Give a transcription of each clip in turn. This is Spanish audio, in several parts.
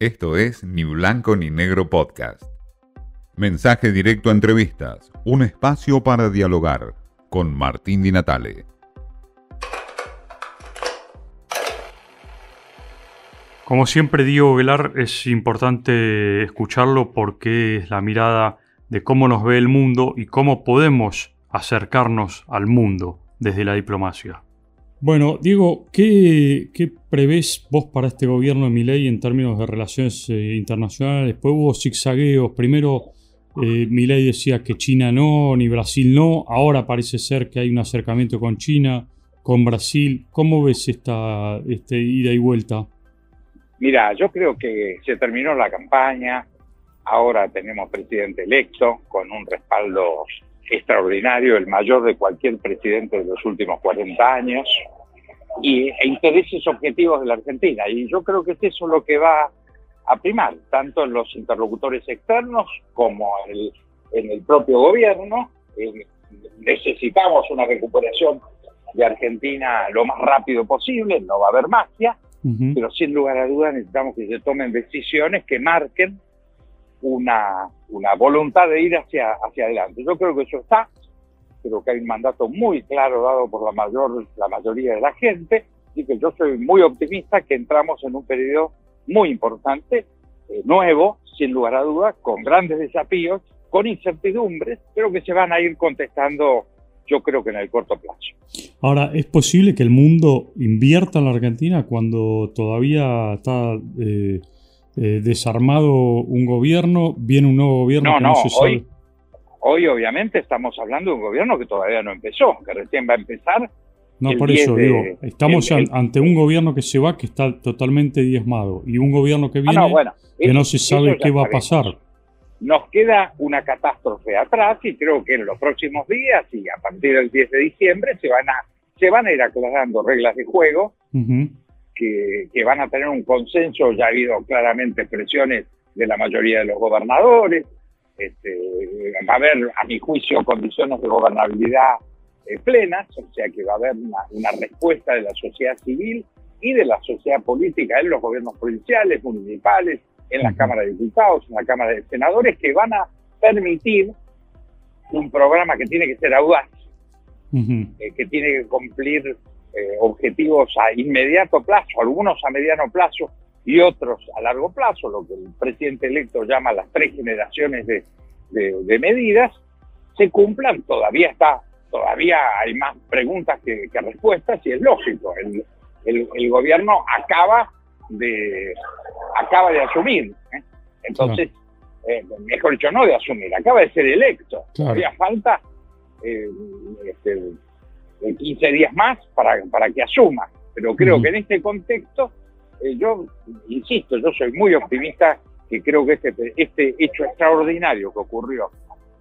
Esto es Ni Blanco ni Negro Podcast. Mensaje directo a entrevistas, un espacio para dialogar con Martín Di Natale. Como siempre digo, Velar, es importante escucharlo porque es la mirada de cómo nos ve el mundo y cómo podemos acercarnos al mundo desde la diplomacia. Bueno, Diego, ¿qué, prevés vos para este gobierno de Milei en términos de relaciones eh, internacionales? Después hubo zigzagueos. Primero eh, Milei decía que China no, ni Brasil no. Ahora parece ser que hay un acercamiento con China, con Brasil. ¿Cómo ves esta este ida y vuelta? Mira, yo creo que se terminó la campaña. Ahora tenemos presidente electo con un respaldo extraordinario, el mayor de cualquier presidente de los últimos 40 años, y, e intereses objetivos de la Argentina. Y yo creo que es eso lo que va a primar, tanto en los interlocutores externos como en el, propio gobierno. necesitamos una recuperación de Argentina lo más rápido posible, no va a haber magia, pero sin lugar a dudas necesitamos que se tomen decisiones que marquen una, una voluntad de ir hacia, hacia adelante. Yo creo que eso está, creo que hay un mandato muy claro dado por la, mayor, la mayoría de la gente y que yo soy muy optimista que entramos en un periodo muy importante, eh, nuevo, sin lugar a dudas, con grandes desafíos, con incertidumbres, pero que se van a ir contestando yo creo que en el corto plazo. Ahora, ¿es posible que el mundo invierta en la Argentina cuando todavía está eh, eh, desarmado un gobierno, viene un nuevo gobierno no, no, Hoy, hoy obviamente estamos hablando de un gobierno que todavía no empezó, que recién va a empezar. No, por eso digo, estamos ante un gobierno que se va, que está totalmente diezmado, y un gobierno que ah, viene que no se sabe qué va a pasar. Nos queda una catástrofe atrás y creo que en los próximos días y a partir del 10 de diciembre se van a, se van a ir aclarando reglas de juego que, van a tener un consenso, ya ha habido claramente presiones de la mayoría de los gobernadores, este, va a haber, a mi juicio, condiciones de gobernabilidad eh, plenas, o sea que va a haber una, respuesta de la sociedad civil y de la sociedad política en los gobiernos provinciales, municipales, en la Cámara de Diputados, en la Cámara de Senadores, que van a permitir un programa que tiene que ser audaz, eh, que tiene que cumplir eh, objetivos a inmediato plazo, algunos a mediano plazo y otros a largo plazo, lo que el presidente electo llama las tres generaciones de, medidas, se cumplan, todavía está, todavía hay más preguntas que, respuestas y es lógico, el, el, gobierno acaba de, acaba de asumir, ¿eh? entonces, eh, mejor dicho, no de asumir, acaba de ser electo, todavía falta este, 15 días más para, para que asuma. Pero creo que en este contexto, eh, yo insisto, yo soy muy optimista que creo que este, este hecho extraordinario que ocurrió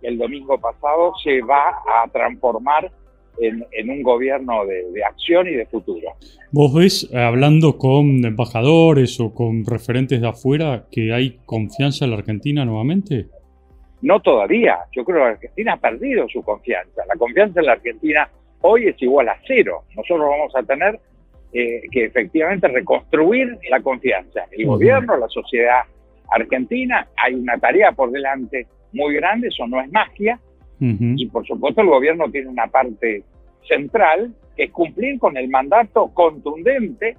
el domingo pasado se va a transformar en, en un gobierno de, de, acción y de futuro. ¿Vos ves, hablando con embajadores o con referentes de afuera, que hay confianza en la Argentina nuevamente? No todavía. Yo creo que la Argentina ha perdido su confianza. La confianza en la Argentina hoy es igual a cero. Nosotros vamos a tener eh, que efectivamente reconstruir la confianza. El gobierno, la sociedad argentina, hay una tarea por delante muy grande, eso no es magia, y por supuesto el gobierno tiene una parte central, que es cumplir con el mandato contundente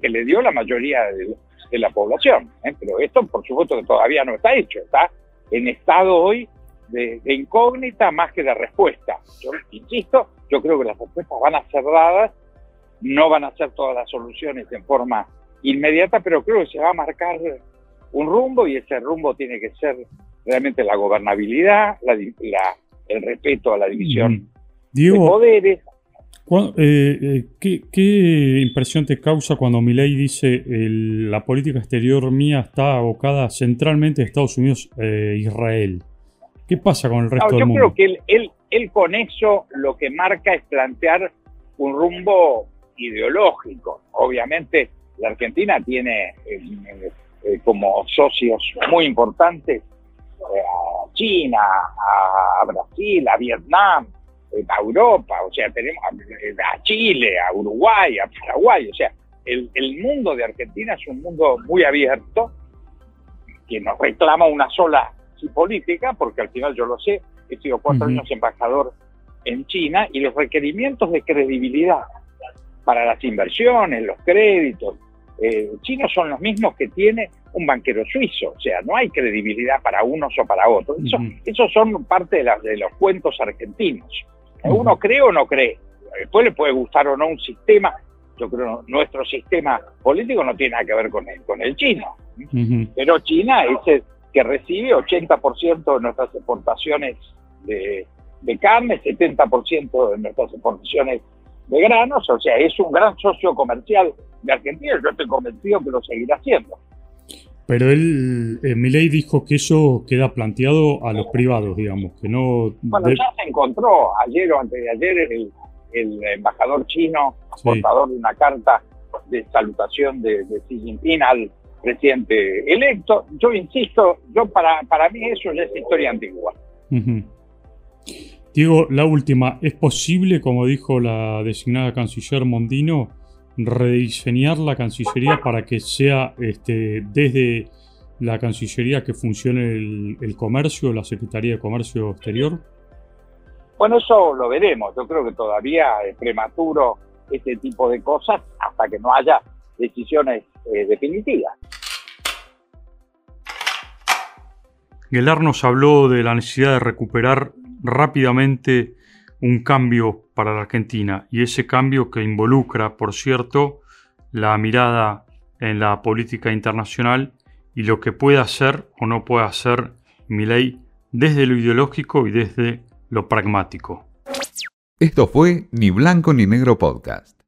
que le dio la mayoría de, la población. ¿eh? Pero esto, por supuesto, que todavía no está hecho, está en estado hoy de, de incógnita más que de respuesta. Yo insisto, yo creo que las respuestas van a ser dadas, no van a ser todas las soluciones en forma inmediata, pero creo que se va a marcar un rumbo y ese rumbo tiene que ser realmente la gobernabilidad, la, el respeto a la división de poderes. Eh, eh, ¿qué, impresión te causa cuando Milei dice la política exterior mía está abocada centralmente a Estados Unidos e Israel? ¿Qué pasa con el resto del mundo? Yo creo que él, él con eso lo que marca es plantear un rumbo ideológico. Obviamente la Argentina tiene eh, eh, como socios muy importantes eh, a China, a, Brasil, a Vietnam, a Europa, o sea, tenemos a, Chile, a Uruguay, a Paraguay, o sea, el, el mundo de Argentina es un mundo muy abierto que nos reclama una sola política, porque al final yo lo sé, he sido cuatro años embajador en China y los requerimientos de credibilidad para las inversiones, los créditos, eh, chinos son los mismos que tiene un banquero suizo, o sea, no hay credibilidad para unos o para otros. Eso, esos son parte de, las, de los cuentos argentinos. Uno cree o no cree. Después le puede gustar o no un sistema. Yo creo que nuestro sistema político no tiene nada que ver con el, con el chino. Pero China es el que recibe 80% de nuestras exportaciones de, de carne, 70% de nuestras exportaciones de granos, o sea, es un gran socio comercial de Argentina, yo estoy convencido que lo seguirá haciendo. Pero él, eh, Milei dijo que eso queda planteado a los privados, digamos, que no... Bueno, ya se encontró ayer o antes de ayer el, embajador chino, portador de una carta de salutación de, Xi Jinping al presidente electo. Yo insisto, yo para, para mí eso ya es historia antigua. Diego, la última, ¿es posible, como dijo la designada canciller Mondino, rediseñar la Cancillería para que sea este, desde la Cancillería que funcione el, comercio, la Secretaría de Comercio Exterior? Bueno, eso lo veremos. Yo creo que todavía es prematuro este tipo de cosas hasta que no haya decisiones eh, definitivas. Gelar nos habló de la necesidad de recuperar rápidamente un cambio para la Argentina y ese cambio que involucra, por cierto, la mirada en la política internacional y lo que puede hacer o no puede hacer ley desde lo ideológico y desde lo pragmático. Esto fue Ni Blanco ni Negro Podcast.